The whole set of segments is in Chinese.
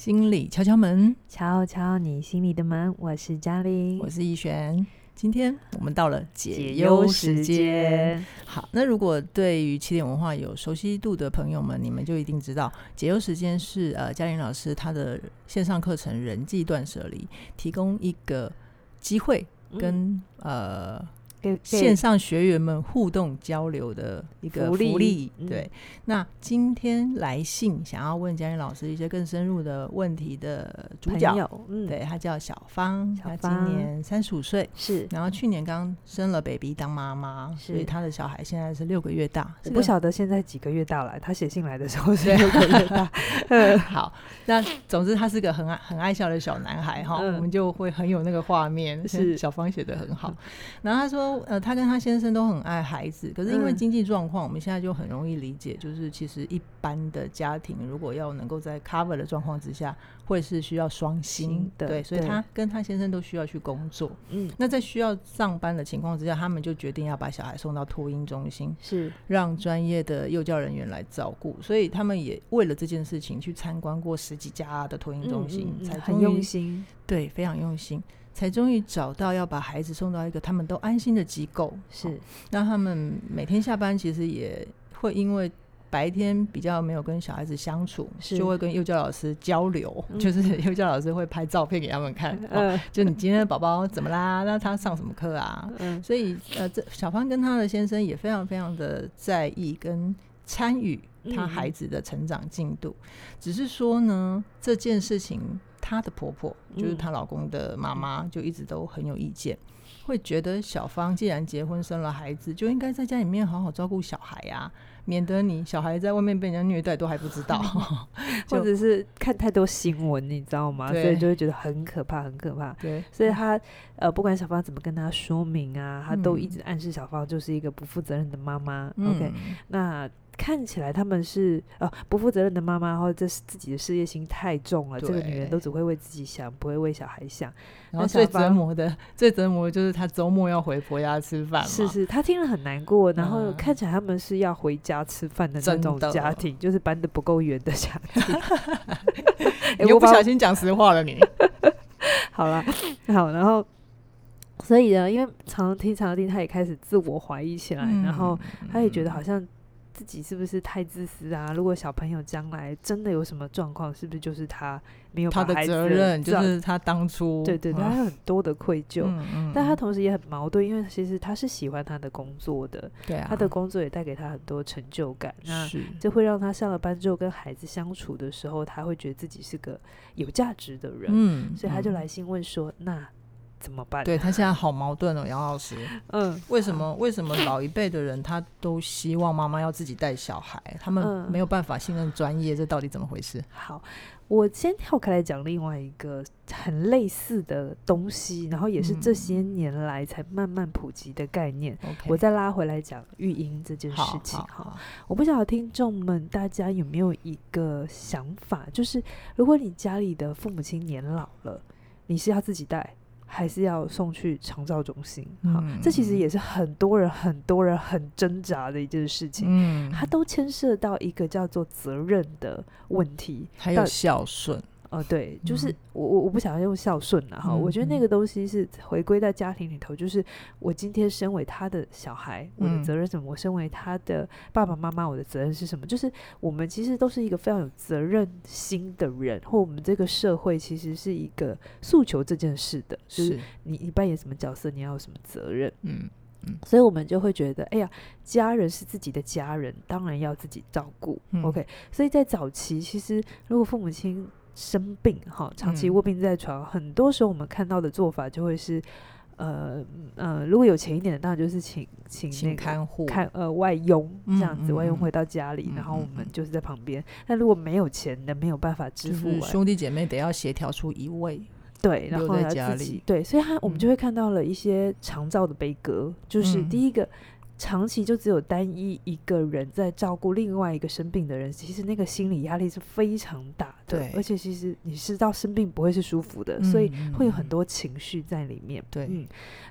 心理敲敲门，敲敲你心里的门。我是嘉玲，我是逸璇。今天我们到了解忧时间。好，那如果对于起点文化有熟悉度的朋友们，你们就一定知道，解忧时间是呃嘉玲老师他的线上课程《人际断舍离》，提供一个机会跟、嗯、呃。给线上学员们互动交流的一个福利，福利对。嗯、那今天来信想要问嘉云老师一些更深入的问题的主角，嗯、对，他叫小芳，他今年三十五岁，是，然后去年刚生了 baby 当妈妈，所以他的小孩现在是六个月大。我不晓得现在几个月大了，他写信来的时候是 六个月大。嗯，好，那总之他是个很爱很爱笑的小男孩哈，嗯、我们就会很有那个画面。是 小芳写的很好，嗯、然后他说。呃，他跟他先生都很爱孩子，可是因为经济状况，嗯、我们现在就很容易理解，就是其实一般的家庭如果要能够在 cover 的状况之下，会是需要双薪的，对，所以他跟他先生都需要去工作。嗯，那在需要上班的情况之下，他们就决定要把小孩送到托婴中心，是让专业的幼教人员来照顾。所以他们也为了这件事情去参观过十几家的托婴中心，嗯嗯、才很用心，对，非常用心。才终于找到要把孩子送到一个他们都安心的机构，是那他们每天下班其实也会因为白天比较没有跟小孩子相处，就会跟幼教老师交流，嗯、就是 幼教老师会拍照片给他们看，嗯、哦，就你今天的宝宝怎么啦？那他上什么课啊？嗯，所以呃，这小芳跟他的先生也非常非常的在意跟参与他孩子的成长进度，嗯、只是说呢，这件事情。她的婆婆就是她老公的妈妈，就一直都很有意见，嗯、会觉得小芳既然结婚生了孩子，就应该在家里面好好照顾小孩呀、啊，免得你小孩在外面被人家虐待都还不知道，或者是看太多新闻，你知道吗？所以就会觉得很可怕，很可怕。对，所以她呃，不管小芳怎么跟她说明啊，她都一直暗示小芳就是一个不负责任的妈妈。嗯、OK，那。看起来他们是呃不负责任的妈妈，或者是自己的事业心太重了。这个女人都只会为自己想，不会为小孩想。然后最折磨的，最折磨的就是她周末要回婆家吃饭。是是，她听了很难过。然后看起来他们是要回家吃饭的那种家庭，就是搬得不够远的家庭。你又不小心讲实话了，你。好了，好，然后所以呢，因为常常听，常常听，他也开始自我怀疑起来，嗯、然后他也觉得好像。自己是不是太自私啊？如果小朋友将来真的有什么状况，是不是就是他没有他的责任？就是他当初对对对，他有很多的愧疚。嗯嗯、但他同时也很矛盾，因为其实他是喜欢他的工作的，对啊，他的工作也带给他很多成就感。那这会让他上了班之后跟孩子相处的时候，他会觉得自己是个有价值的人。嗯，所以他就来信问说：“嗯、那。”怎么办？对，他现在好矛盾哦，杨老师。嗯，为什么为什么老一辈的人他都希望妈妈要自己带小孩，他们没有办法信任专业，这到底怎么回事？好，我先跳开来讲另外一个很类似的东西，然后也是这些年来才慢慢普及的概念。嗯、我再拉回来讲育婴这件事情。哈，我不晓得听众们大家有没有一个想法，就是如果你家里的父母亲年老了，你是要自己带？还是要送去长照中心，哈，嗯、这其实也是很多人、很多人很挣扎的一件事情。嗯，它都牵涉到一个叫做责任的问题，还有孝顺。呃，对，就是我我我不想要用孝顺了哈，嗯、我觉得那个东西是回归在家庭里头，就是我今天身为他的小孩，我的责任是什么？嗯、我身为他的爸爸妈妈，我的责任是什么？就是我们其实都是一个非常有责任心的人，或我们这个社会其实是一个诉求这件事的，就是你你扮演什么角色，你要有什么责任？嗯嗯，所以我们就会觉得，哎呀，家人是自己的家人，当然要自己照顾。嗯、OK，所以在早期，其实如果父母亲生病哈，长期卧病在床，嗯、很多时候我们看到的做法就会是，呃呃，如果有钱一点的，当然就是请请那个看护。看呃外佣这样子，嗯嗯、外佣回到家里，嗯、然后我们就是在旁边。嗯、但如果没有钱的，没有办法支付，兄弟姐妹得要协调出一位对，然后要自己对，所以他我们就会看到了一些长照的悲歌，嗯、就是第一个。长期就只有单一一个人在照顾另外一个生病的人，其实那个心理压力是非常大的。对，而且其实你知道生病不会是舒服的，嗯、所以会有很多情绪在里面。对，嗯。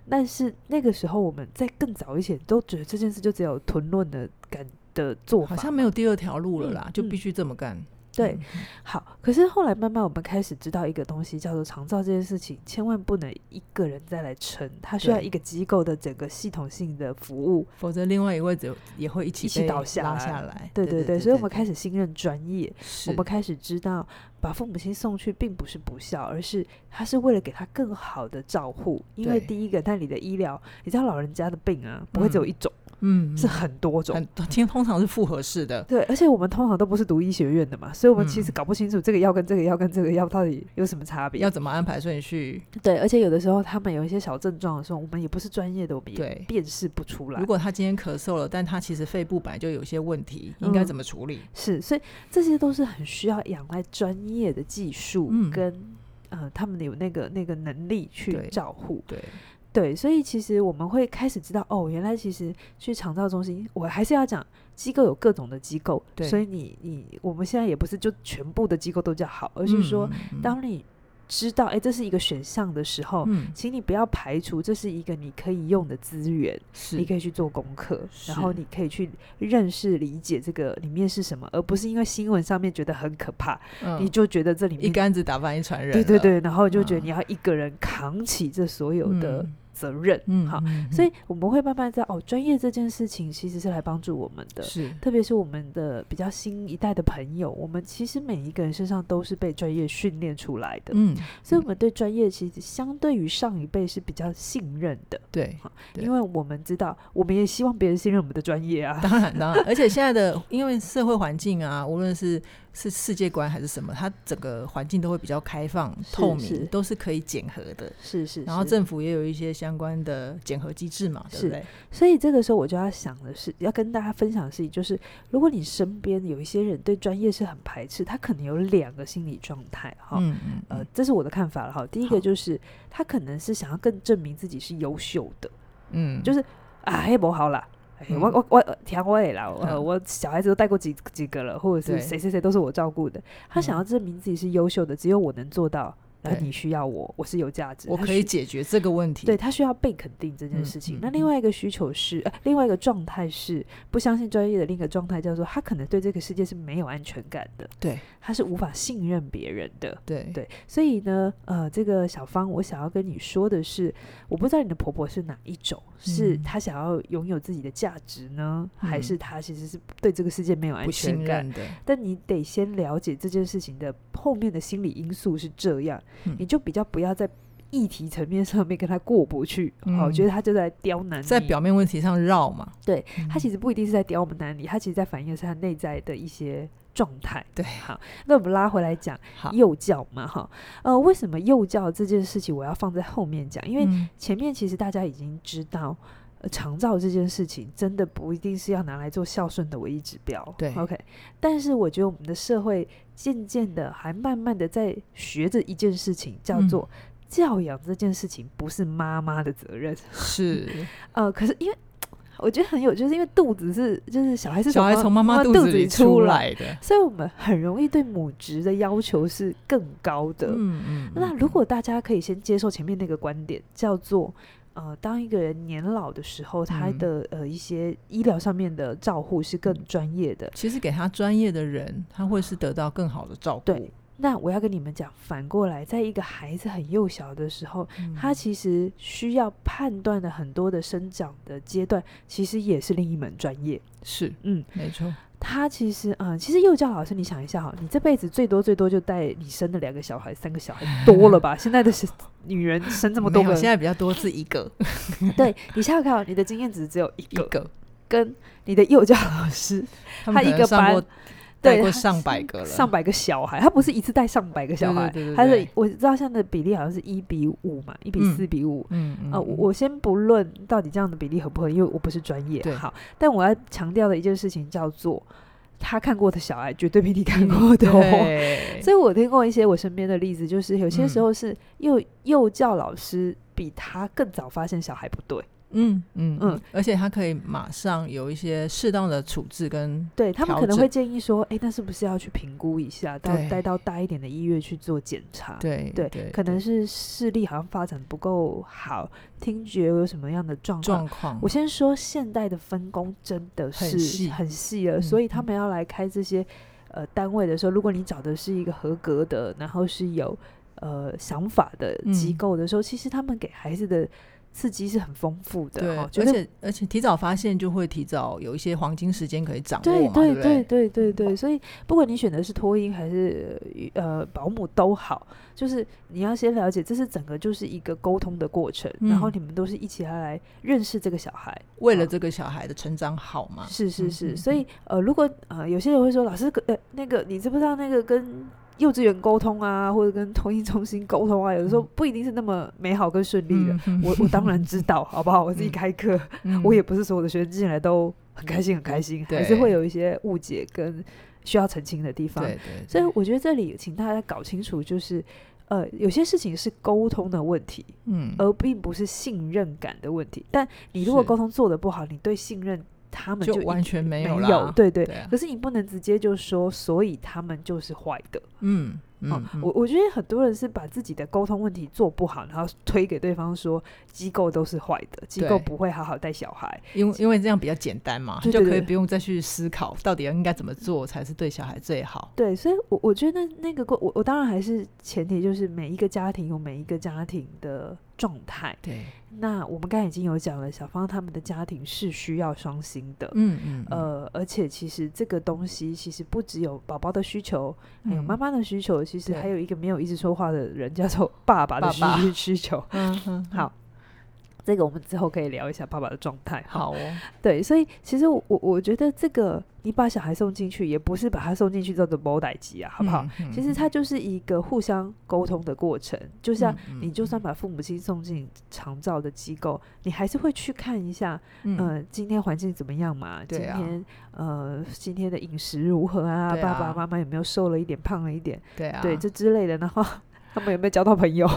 但是那个时候我们在更早一些都觉得这件事就只有吞论的感的做法，好像没有第二条路了啦，嗯、就必须这么干。对，好。可是后来慢慢我们开始知道一个东西，叫做长照这件事情，千万不能一个人再来撑，它需要一个机构的整个系统性的服务，否则另外一位者也会一起一起倒下来。对对对，所以我们开始信任专业，我们开始知道把父母亲送去并不是不孝，而是他是为了给他更好的照护。因为第一个，那你的医疗，你知道老人家的病啊，不会只有一种。嗯，是很多种，其实通常是复合式的。对，而且我们通常都不是读医学院的嘛，所以我们其实搞不清楚这个药跟这个药跟这个药到底有什么差别，要怎么安排顺序。对，而且有的时候他们有一些小症状的时候，我们也不是专业的，我们也辨识不出来。如果他今天咳嗽了，但他其实肺部本来就有些问题，应该怎么处理？嗯、是，所以这些都是很需要仰赖专业的技术跟、嗯、呃，他们有那个那个能力去照护。对。对对，所以其实我们会开始知道，哦，原来其实去长照中心，我还是要讲机构有各种的机构，对，所以你你我们现在也不是就全部的机构都叫好，而是说，当你知道，哎，这是一个选项的时候，嗯，请你不要排除这是一个你可以用的资源，是，你可以去做功课，然后你可以去认识理解这个里面是什么，而不是因为新闻上面觉得很可怕，嗯，你就觉得这里面一竿子打翻一船人，对对对，然后就觉得你要一个人扛起这所有的。责任，嗯，好，所以我们会慢慢知道，哦，专业这件事情其实是来帮助我们的，是，特别是我们的比较新一代的朋友，我们其实每一个人身上都是被专业训练出来的，嗯，所以我们对专业其实相对于上一辈是比较信任的，对，因为我们知道，我们也希望别人信任我们的专业啊，当然，当然，而且现在的因为社会环境啊，无论是是世界观还是什么，它整个环境都会比较开放、透明，都是可以检核的，是是，然后政府也有一些相关的检核机制嘛，对不对？所以这个时候我就要想的是，要跟大家分享的事情就是，如果你身边有一些人对专业是很排斥，他可能有两个心理状态哈，嗯嗯，呃，这是我的看法了哈。第一个就是他可能是想要更证明自己是优秀的，嗯，就是啊，也不好啦。嗯、我我我听我的啦，我小孩子都带过几几个了，或者是谁谁谁都是我照顾的。他想要证明自己是优秀的，只有我能做到。然后你需要我，我是有价值，我可以解决这个问题。对，他需要被肯定这件事情。嗯、那另外一个需求是，呃，另外一个状态是不相信专业的另一个状态，叫做他可能对这个世界是没有安全感的。对，他是无法信任别人的。对对，所以呢，呃，这个小芳，我想要跟你说的是，我不知道你的婆婆是哪一种，是她想要拥有自己的价值呢，嗯、还是她其实是对这个世界没有安全感的？但你得先了解这件事情的后面的心理因素是这样。嗯、你就比较不要在议题层面上面跟他过不去，好、嗯，我觉得他就在刁难你，在表面问题上绕嘛。对，他其实不一定是在刁我们难你，他其实在反映的是他内在的一些状态。对，好，那我们拉回来讲幼教嘛，哈，呃，为什么幼教这件事情我要放在后面讲？因为前面其实大家已经知道。呃，长照这件事情真的不一定是要拿来做孝顺的唯一指标。对，OK。但是我觉得我们的社会渐渐的还慢慢的在学着一件事情，叫做教养这件事情不是妈妈的责任。是，呃，可是因为我觉得很有，就是因为肚子是就是小孩是小孩从妈妈肚子里出来的，所以我们很容易对母职的要求是更高的。嗯嗯。那如果大家可以先接受前面那个观点，叫做。呃，当一个人年老的时候，他的、嗯、呃一些医疗上面的照护是更专业的。其实给他专业的人，他会是得到更好的照顾。对，那我要跟你们讲，反过来，在一个孩子很幼小的时候，嗯、他其实需要判断的很多的生长的阶段，其实也是另一门专业。是，嗯，没错。他其实，嗯，其实幼教老师，你想一下哈，你这辈子最多最多就带你生的两个小孩、三个小孩多了吧？现在的 女人生这么多个，现在比较多是一个。对，你想想看，你的经验值只有一个，一个跟你的幼教老师，他，他一个班。带过上百个了，上百个小孩，他不是一次带上百个小孩，他是我知道现在的比例好像是一比五嘛，一比四比五。嗯嗯。呃，我先不论到底这样的比例合不合，因为我不是专业。好，但我要强调的一件事情叫做，他看过的小孩绝对比你看过的多。所以我听过一些我身边的例子，就是有些时候是幼幼教老师比他更早发现小孩不对。嗯嗯嗯，而且他可以马上有一些适当的处置跟对他们可能会建议说，哎、欸，那是不是要去评估一下，到带到大一点的医院去做检查？对对，对，可能是视力好像发展不够好，听觉有什么样的状状况？我先说，现代的分工真的是很细了，所以他们要来开这些。呃单位的时候，如果你找的是一个合格的，然后是有呃想法的机构的时候，嗯、其实他们给孩子的。刺激是很丰富的，对，而且而且提早发现就会提早有一些黄金时间可以掌握，对对对？对对对对，所以不管你选的是托婴还是呃保姆都好，就是你要先了解，这是整个就是一个沟通的过程，嗯、然后你们都是一起来来认识这个小孩，为了这个小孩的成长好吗？是是是，所以呃如果呃有些人会说老师呃那个你知不知道那个跟幼稚园沟通啊，或者跟托婴中心沟通啊，有的时候不一定是那么美好跟顺利的。嗯、我 我当然知道，好不好？我自己开课，嗯、我也不是所有的学生进来都很开心，很开心，还是会有一些误解跟需要澄清的地方。对对对，所以我觉得这里请大家搞清楚，就是呃，有些事情是沟通的问题，嗯，而并不是信任感的问题。但你如果沟通做的不好，你对信任。他们就，就完全没有了，对对。可是你不能直接就说，所以他们就是坏的。嗯。嗯，嗯，我我觉得很多人是把自己的沟通问题做不好，然后推给对方说机构都是坏的，机构不会好好带小孩，因为因为这样比较简单嘛，就可以不用再去思考到底应该怎么做才是对小孩最好。对，所以我，我我觉得那个我我当然还是前提就是每一个家庭有每一个家庭的状态。对，那我们刚才已经有讲了，小芳他们的家庭是需要双薪的。嗯嗯，呃，而且其实这个东西其实不只有宝宝的需求，还有妈妈的需求。其实还有一个没有一直说话的人，叫做爸爸的 需求。嗯嗯，好，这个我们之后可以聊一下爸爸的状态。好哦，对，所以其实我我觉得这个。你把小孩送进去，也不是把他送进去叫做保代机啊，好不好？嗯嗯、其实它就是一个互相沟通的过程。就像你就算把父母亲送进长照的机构，你还是会去看一下，嗯、呃，今天环境怎么样嘛？今天、啊、呃，今天的饮食如何啊？啊爸爸妈妈有没有瘦了一点、胖了一点？对啊，对，这之类的。然后 他们有没有交到朋友？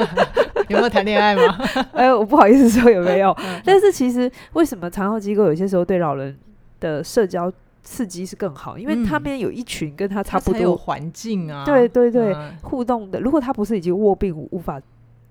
有没有谈恋爱吗？哎，我不好意思说有没有。但是其实为什么长照机构有些时候对老人的社交刺激是更好，因为他们有一群跟他差不多环境啊，对对对，嗯、互动的。如果他不是已经卧病无法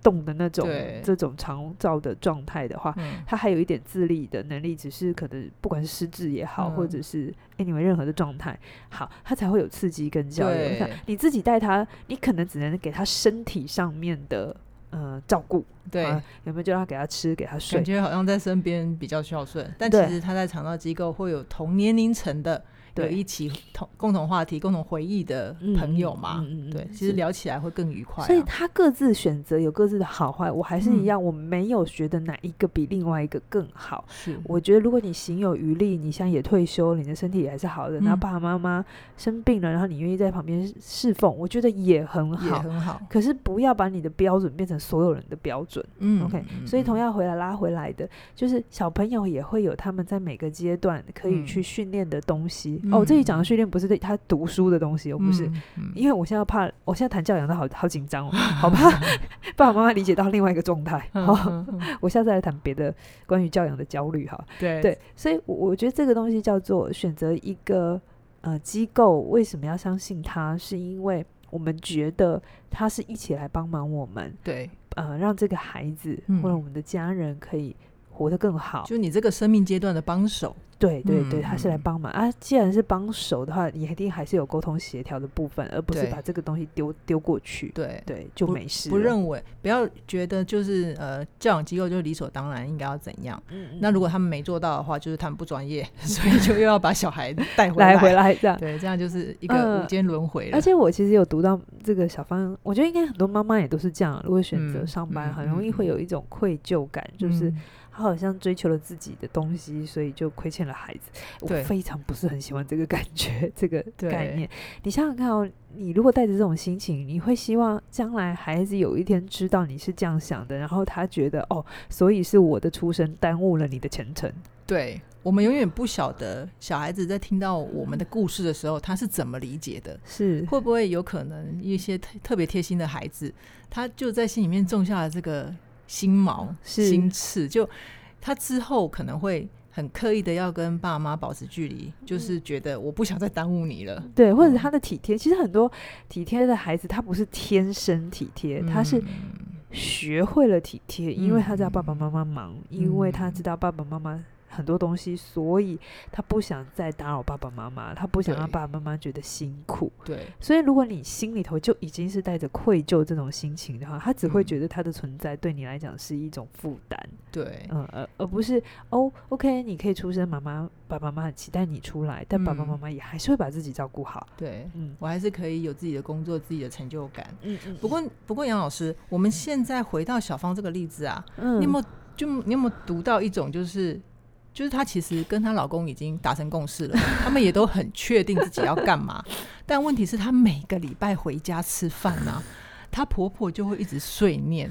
动的那种这种长照的状态的话，嗯、他还有一点自立的能力，只是可能不管是失智也好，嗯、或者是 anyway 任何的状态，好，他才会有刺激跟交流。你自己带他，你可能只能给他身体上面的。呃，照顾对、啊，有没有叫他给他吃，给他睡？感觉好像在身边比较孝顺，但其实他在肠道机构会有同年龄层的。对，有一起同共同话题、共同回忆的朋友嘛，嗯嗯嗯、对，其实聊起来会更愉快、啊。所以他各自选择有各自的好坏，我还是一样，嗯、我没有觉得哪一个比另外一个更好。是，我觉得如果你行有余力，你现在也退休，你的身体也还是好的，然后爸爸妈妈生病了，然后你愿意在旁边侍奉，我觉得也很好，也很好。可是不要把你的标准变成所有人的标准。嗯，OK。所以同样回来拉回来的，就是小朋友也会有他们在每个阶段可以去训练的东西。嗯、哦，这里讲的训练不是对他读书的东西，哦，不是，因为我现在怕，我现在谈教养都好好紧张哦，好怕 爸爸妈妈理解到另外一个状态。好，我下次来谈别的关于教养的焦虑哈。对对，所以我觉得这个东西叫做选择一个呃机构，为什么要相信他？是因为我们觉得他是一起来帮忙我们，对，呃，让这个孩子或者我们的家人可以活得更好，就你这个生命阶段的帮手。对对对，他是来帮忙、嗯、啊！既然是帮手的话，你一定还是有沟通协调的部分，而不是把这个东西丢丢过去。对对，就没事不。不认为，不要觉得就是呃，教养机构就理所当然应该要怎样。嗯嗯。那如果他们没做到的话，就是他们不专业，所以就又要把小孩带回来，来回来这样。对，这样就是一个无间轮回、呃。而且我其实有读到这个小芳，我觉得应该很多妈妈也都是这样。如果选择上班，嗯、很容易会有一种愧疚感，嗯、就是。他好像追求了自己的东西，所以就亏欠了孩子。我非常不是很喜欢这个感觉，这个概念。你想想看哦，你如果带着这种心情，你会希望将来孩子有一天知道你是这样想的，然后他觉得哦，所以是我的出生耽误了你的前程。对，我们永远不晓得小孩子在听到我们的故事的时候，他是怎么理解的。是会不会有可能一些特特别贴心的孩子，他就在心里面种下了这个。心毛是。心刺，就他之后可能会很刻意的要跟爸妈保持距离，嗯、就是觉得我不想再耽误你了。对，或者他的体贴，嗯、其实很多体贴的孩子，他不是天生体贴，嗯、他是学会了体贴，嗯、因为他知道爸爸妈妈忙，嗯、因为他知道爸爸妈妈很多东西，所以他不想再打扰爸爸妈妈，他不想让爸爸妈妈觉得辛苦。对，所以如果你心里头就已经是带着愧疚这种心情的话，他只会觉得他的存在对你来讲是一种负担。对，嗯，而而不是哦，OK，你可以出生，妈妈、爸爸妈妈很期待你出来，但爸爸妈妈也还是会把自己照顾好。对，嗯，我还是可以有自己的工作，自己的成就感。嗯嗯。不过，不过杨老师，我们现在回到小芳这个例子啊，嗯，你有没有就你有没有读到一种就是？就是她其实跟她老公已经达成共识了，他们也都很确定自己要干嘛。但问题是，她每个礼拜回家吃饭呢、啊，她婆婆就会一直碎念。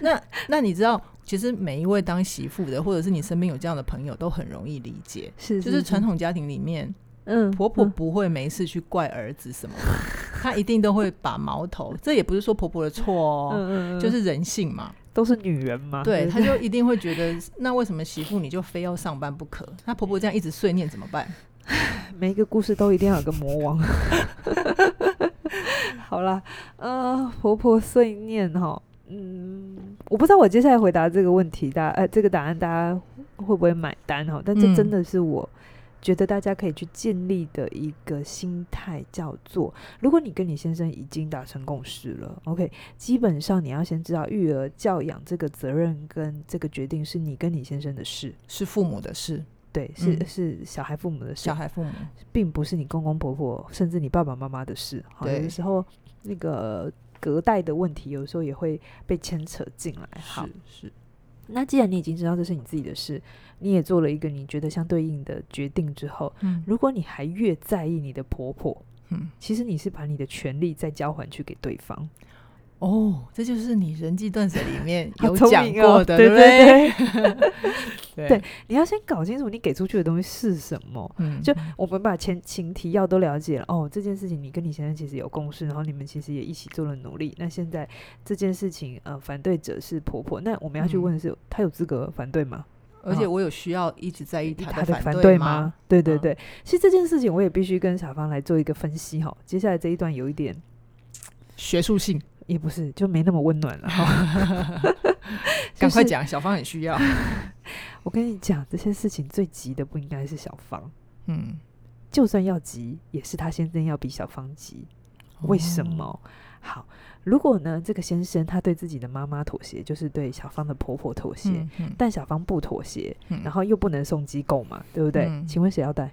那那你知道，其实每一位当媳妇的，或者是你身边有这样的朋友，都很容易理解。是，是，就是传统家庭里面，嗯，婆婆不会没事去怪儿子什么，她一定都会把矛头。这也不是说婆婆的错哦，嗯嗯，就是人性嘛。都是女人嘛，对，她就一定会觉得，那为什么媳妇你就非要上班不可？她婆婆这样一直碎念怎么办？每一个故事都一定要有个魔王。好啦，呃，婆婆碎念哈，嗯，我不知道我接下来回答这个问题，大家呃，这个答案大家会不会买单哈？但这真的是我。嗯觉得大家可以去建立的一个心态叫做：如果你跟你先生已经达成共识了，OK，基本上你要先知道育儿教养这个责任跟这个决定是你跟你先生的事，是父母的事，对，是、嗯、是小孩父母的事，小孩父母。并不是你公公婆婆甚至你爸爸妈妈的事。好，有的时候那个隔代的问题，有时候也会被牵扯进来。好，是。是那既然你已经知道这是你自己的事，你也做了一个你觉得相对应的决定之后，嗯，如果你还越在意你的婆婆，嗯，其实你是把你的权利再交还去给对方。哦，这就是你人际断舍里面有讲过的，对不对？对，对，你要先搞清楚你给出去的东西是什么。嗯，就我们把前情提要都了解了。哦，这件事情你跟你先生其实有共识，然后你们其实也一起做了努力。那现在这件事情，呃，反对者是婆婆。那我们要去问的是，她、嗯、有资格反对吗？而且我有需要一直在意她的反对吗？对对对，其实这件事情我也必须跟小芳来做一个分析哈。接下来这一段有一点学术性。也不是，就没那么温暖了。赶快讲，小芳很需要。我跟你讲，这些事情最急的不应该是小芳，嗯，就算要急，也是他先生要比小芳急。为什么？哦、好，如果呢，这个先生他对自己的妈妈妥协，就是对小芳的婆婆妥协，嗯嗯、但小芳不妥协，嗯、然后又不能送机构嘛，对不对？嗯、请问谁要带？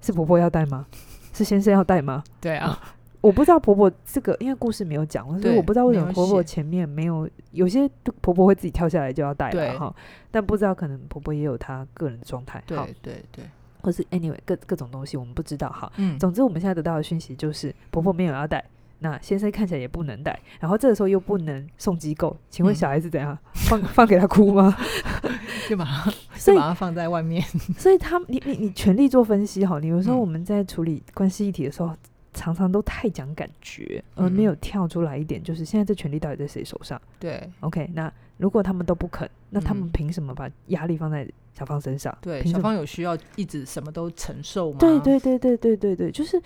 是婆婆要带吗？是先生要带吗？对啊。我不知道婆婆这个，因为故事没有讲，所以我不知道为什么婆婆前面没有。有些婆婆会自己跳下来就要带了哈，但不知道可能婆婆也有她个人的状态。对对对，或是 anyway 各各种东西我们不知道哈。嗯，总之我们现在得到的讯息就是婆婆没有要带，那先生看起来也不能带，然后这个时候又不能送机构，请问小孩子怎样？放 放给他哭吗？就把他 就把他放在外面。所以他你你你全力做分析哈，你有时候我们在处理关系议题的时候。常常都太讲感觉，而没有跳出来一点，就是现在这权利到底在谁手上？对，OK，那如果他们都不肯，那他们凭什么把压力放在小芳身上？对，小芳有需要一直什么都承受吗？对对对对对对对，就是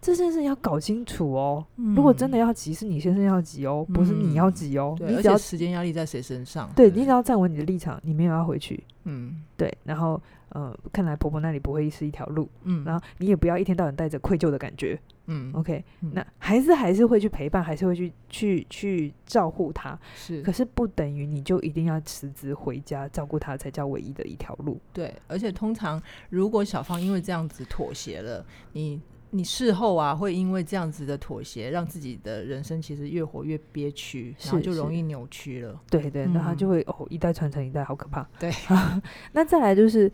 这件事要搞清楚哦。如果真的要急，是你先生要急哦，不是你要急哦。你只要时间压力在谁身上？对，你只要站稳你的立场，你没有要回去。嗯，对，然后呃，看来婆婆那里不会是一条路。嗯，然后你也不要一天到晚带着愧疚的感觉。嗯，OK，嗯，那还是还是会去陪伴，还是会去去去照顾他。是，可是不等于你就一定要辞职回家照顾他才叫唯一的一条路。对，而且通常如果小芳因为这样子妥协了，你你事后啊会因为这样子的妥协，让自己的人生其实越活越憋屈，然后就容易扭曲了。对对，那他就会哦一代传承一代，好可怕。对，那再来就是，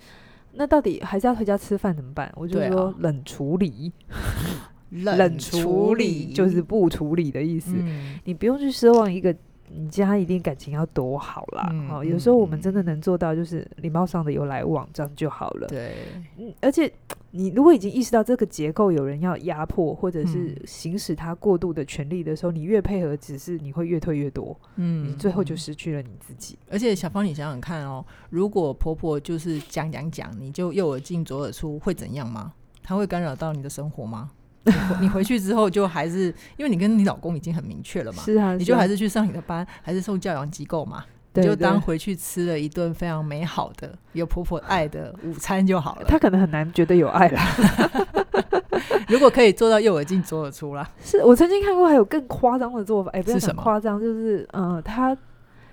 那到底还是要回家吃饭怎么办？我就说冷处理。冷处理就是不处理的意思，嗯、你不用去奢望一个你家一定感情要多好啦。嗯、哦，有时候我们真的能做到就是礼貌上的有来往，这样就好了。对，嗯，而且你如果已经意识到这个结构有人要压迫或者是行使他过度的权利的时候，嗯、你越配合，只是你会越退越多。嗯，你最后就失去了你自己。而且小芳，你想想看哦，如果婆婆就是讲讲讲，你就右耳进左耳出，会怎样吗？她会干扰到你的生活吗？你回去之后就还是，因为你跟你老公已经很明确了嘛，是啊，你就还是去上你的班，还是受教养机构嘛？你就当回去吃了一顿非常美好的、有婆婆爱的午餐就好了。他可能很难觉得有爱了。如果可以做到右耳进左耳出啦，是我曾经看过还有更夸张的做法。哎、欸，不要讲夸张，就是嗯、呃，他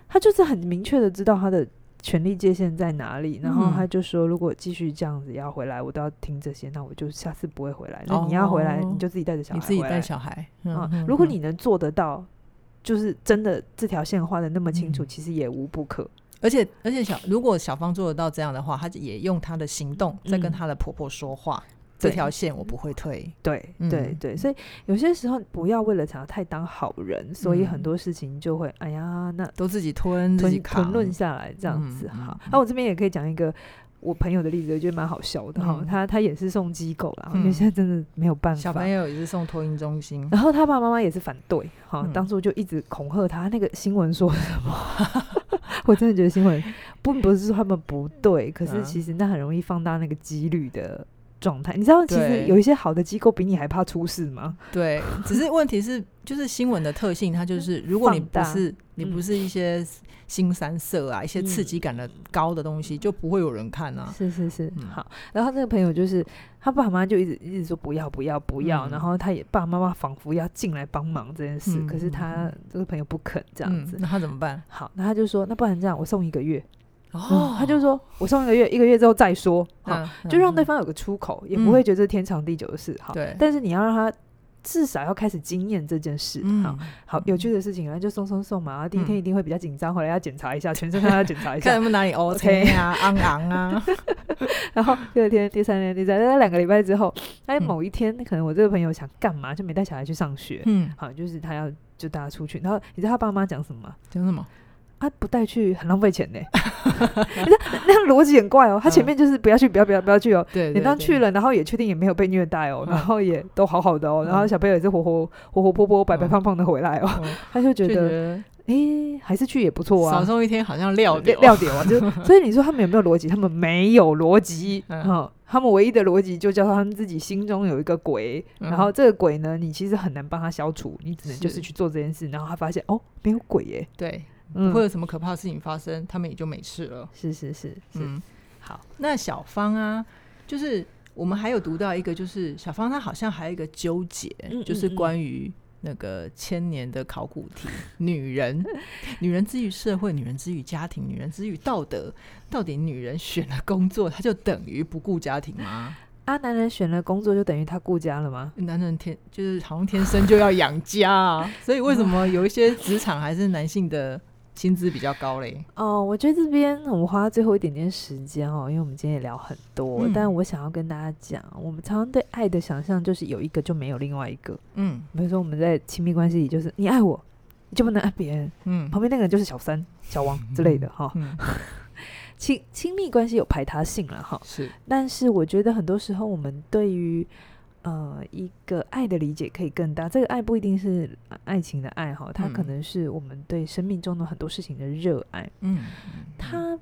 他就是很明确的知道他的权力界限在哪里，然后他就说，如果继续这样子要回来，我都要听这些，那我就下次不会回来。那你要回来，你就自己带着小孩，你自己带小孩。嗯，嗯，如果你能做得到，就是真的这条线画的那么清楚，嗯、其实也无不可。而且而且小如果小芳做得到这样的话，她也用她的行动在跟她的婆婆说话。嗯这条线我不会退，对对对，所以有些时候不要为了想要太当好人，所以很多事情就会哎呀，那都自己吞自己扛吞论下来这样子哈。那我这边也可以讲一个我朋友的例子，我觉得蛮好笑的哈。他他也是送机构啦，因为现在真的没有办法。小朋友也是送托婴中心，然后他爸爸妈妈也是反对哈，当初就一直恐吓他。那个新闻说什么？我真的觉得新闻不不是说他们不对，可是其实那很容易放大那个几率的。状态，你知道其实有一些好的机构比你还怕出事吗？对，只是问题是，就是新闻的特性，它就是如果你不是你不是一些新三色啊，一些刺激感的高的东西，就不会有人看啊。是是是，好。然后这个朋友就是他爸妈就一直一直说不要不要不要，然后他也爸爸妈妈仿佛要进来帮忙这件事，可是他这个朋友不肯这样子，那他怎么办？好，那他就说，那不然这样，我送一个月。哦、嗯，他就说，我送一个月，一个月之后再说，好，就让对方有个出口，嗯、也不会觉得是天长地久的事，好。对。但是你要让他至少要开始经验这件事，嗯、好好有趣的事情，然后就送送送嘛。然后第一天一定会比较紧张，回来要检查一下全身，都要检查一下，看有没有哪里 OK 啊，昂昂啊。然后第二天、第三天、第三天，两个礼拜之后，哎，某一天可能我这个朋友想干嘛，就没带小孩去上学，嗯，好，就是他要就带他出去，然后你知道他爸妈讲什么吗？讲什么？他不带去很浪费钱呢，那那逻辑很怪哦。他前面就是不要去，不要不要不要去哦。对，你当去了，然后也确定也没有被虐待哦，然后也都好好的哦，然后小朋友也是活活活活泼泼、白白胖胖的回来哦。他就觉得，哎，还是去也不错啊。少送一天好像料掉撂掉啊，就 所以你说他们有没有逻辑？他们没有逻辑嗯。他们唯一的逻辑就叫他们自己心中有一个鬼，然后这个鬼呢，你其实很难帮他消除，你只能就是去做这件事，然后他发现哦，没有鬼耶。对。不会有什么可怕的事情发生，嗯、他们也就没事了。是是是，嗯，好。那小芳啊，就是我们还有读到一个，就是小芳她好像还有一个纠结，嗯、就是关于那个千年的考古题：嗯、女人，女人之于社会，女人之于家庭，女人之于道德，到底女人选了工作，她就等于不顾家庭吗？啊，男人选了工作就等于他顾家了吗？男人天就是好像天生就要养家啊，所以为什么有一些职场还是男性的？薪资比较高嘞。哦，我觉得这边我们花最后一点点时间哦，因为我们今天也聊很多，嗯、但我想要跟大家讲，我们常常对爱的想象就是有一个就没有另外一个。嗯，比如说我们在亲密关系里，就是你爱我，你就不能爱别人。嗯，旁边那个人就是小三、小王之类的哈。亲亲密关系有排他性了哈。是，但是我觉得很多时候我们对于呃，一个爱的理解可以更大。这个爱不一定是爱情的爱哈，它可能是我们对生命中的很多事情的热爱。嗯，它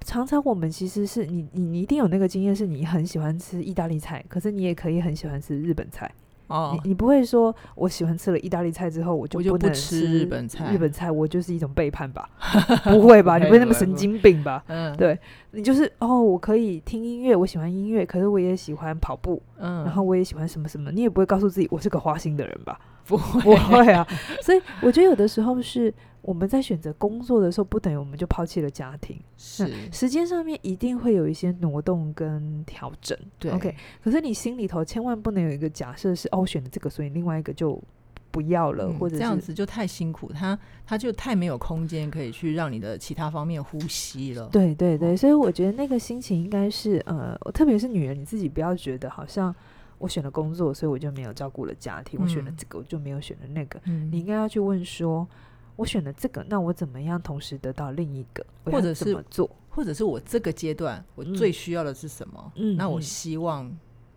常常我们其实是你你你一定有那个经验，是你很喜欢吃意大利菜，可是你也可以很喜欢吃日本菜。哦，你你不会说，我喜欢吃了意大利菜之后，我就不能吃日本菜。日本菜，我就是一种背叛吧？不会吧？你不会那么 神经病吧？嗯，对，你就是哦，我可以听音乐，我喜欢音乐，可是我也喜欢跑步，嗯，然后我也喜欢什么什么，你也不会告诉自己我是个花心的人吧？不会，不会啊。所以我觉得有的时候是。我们在选择工作的时候，不等于我们就抛弃了家庭。是时间上面一定会有一些挪动跟调整。对，OK。可是你心里头千万不能有一个假设是哦，我选了这个，所以另外一个就不要了，嗯、或者这样子就太辛苦，他他就太没有空间可以去让你的其他方面呼吸了。对对对，所以我觉得那个心情应该是呃，特别是女人，你自己不要觉得好像我选了工作，所以我就没有照顾了家庭。嗯、我选了这个，我就没有选了那个。嗯、你应该要去问说。我选了这个，那我怎么样同时得到另一个？或者是怎么做？或者是我这个阶段我最需要的是什么？嗯，那我希望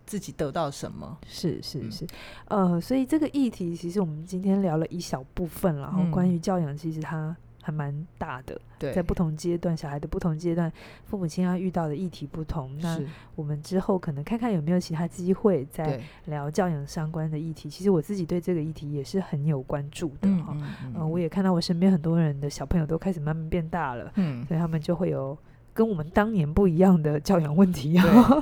自己得到什么？是是是，呃，所以这个议题其实我们今天聊了一小部分，然后关于教养，其实它。还蛮大的，对，在不同阶段，小孩的不同阶段，父母亲要遇到的议题不同。那我们之后可能看看有没有其他机会再聊教养相关的议题。其实我自己对这个议题也是很有关注的哈。嗯，我也看到我身边很多人的小朋友都开始慢慢变大了，嗯，所以他们就会有。跟我们当年不一样的教养问题，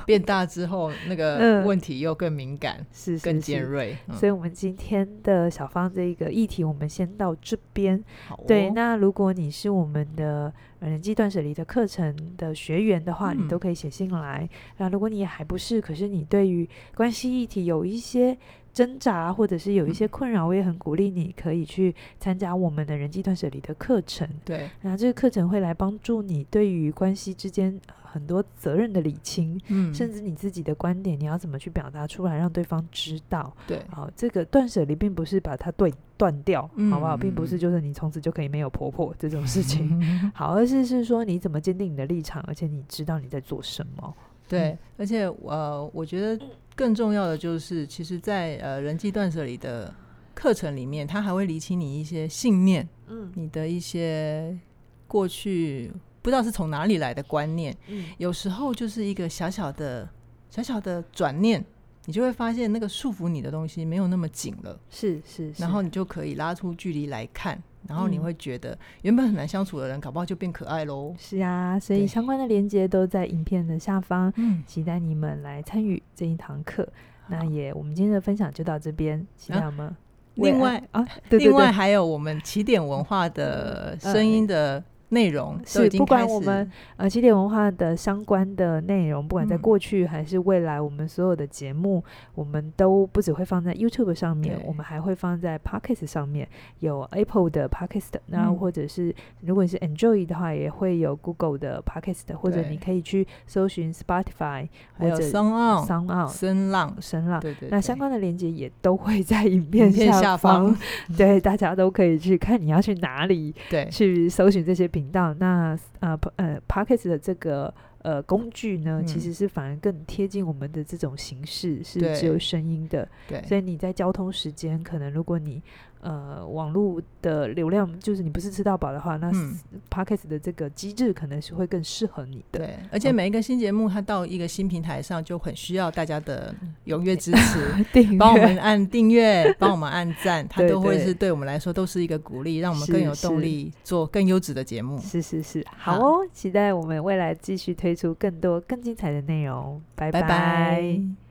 变大之后那个 问题又更敏感，是、嗯、更尖锐。所以，我们今天的小芳这个议题，我们先到这边。哦，对。那如果你是我们的人际断舍离的课程的学员的话，嗯、你都可以写信来。那如果你也还不是，可是你对于关系议题有一些。挣扎，或者是有一些困扰，我也很鼓励你可以去参加我们的人际断舍离的课程。对，然后这个课程会来帮助你对于关系之间很多责任的理清，嗯，甚至你自己的观点，你要怎么去表达出来，让对方知道。对，好，这个断舍离并不是把它对断掉，嗯，好不好？并不是就是你从此就可以没有婆婆这种事情，嗯，好，而是是说你怎么坚定你的立场，而且你知道你在做什么。对，嗯、而且呃，我觉得更重要的就是，其实在，在呃人际断舍离的课程里面，他还会理清你一些信念，嗯，你的一些过去不知道是从哪里来的观念，嗯，有时候就是一个小小的、小小的转念，你就会发现那个束缚你的东西没有那么紧了，是是，是，然后你就可以拉出距离来看。然后你会觉得原本很难相处的人，搞不好就变可爱喽。是啊，所以相关的连接都在影片的下方，期待你们来参与这一堂课。那也，我们今天的分享就到这边，期待我们。另外啊，另外还有我们起点文化的声音的。内容是不管我们呃起点文化的相关的内容，不管在过去还是未来，我们所有的节目，嗯、我们都不只会放在 YouTube 上面，我们还会放在 Podcast 上面，有 Apple 的 Podcast，那或者是如果你是 Enjoy 的话，也会有 Google 的 Podcast，或者你可以去搜寻 Spotify 或者 SoundOn、SoundOn、声浪、声浪，对对对，那相关的链接也都会在影片下方，对，大家都可以去看你要去哪里，对，去搜寻这些。频道那呃呃 Podcast 的这个呃工具呢，嗯、其实是反而更贴近我们的这种形式，是只有声音的。对，所以你在交通时间，可能如果你。呃，网络的流量就是你不是吃到饱的话，那 Podcast 的这个机制可能是会更适合你的。对，而且每一个新节目它到一个新平台上，就很需要大家的踊跃支持，帮我们按订阅，帮我们按赞，它都会是对我们来说都是一个鼓励，让我们更有动力做更优质的节目。是是是，好哦，期待我们未来继续推出更多更精彩的内容。拜拜。拜拜。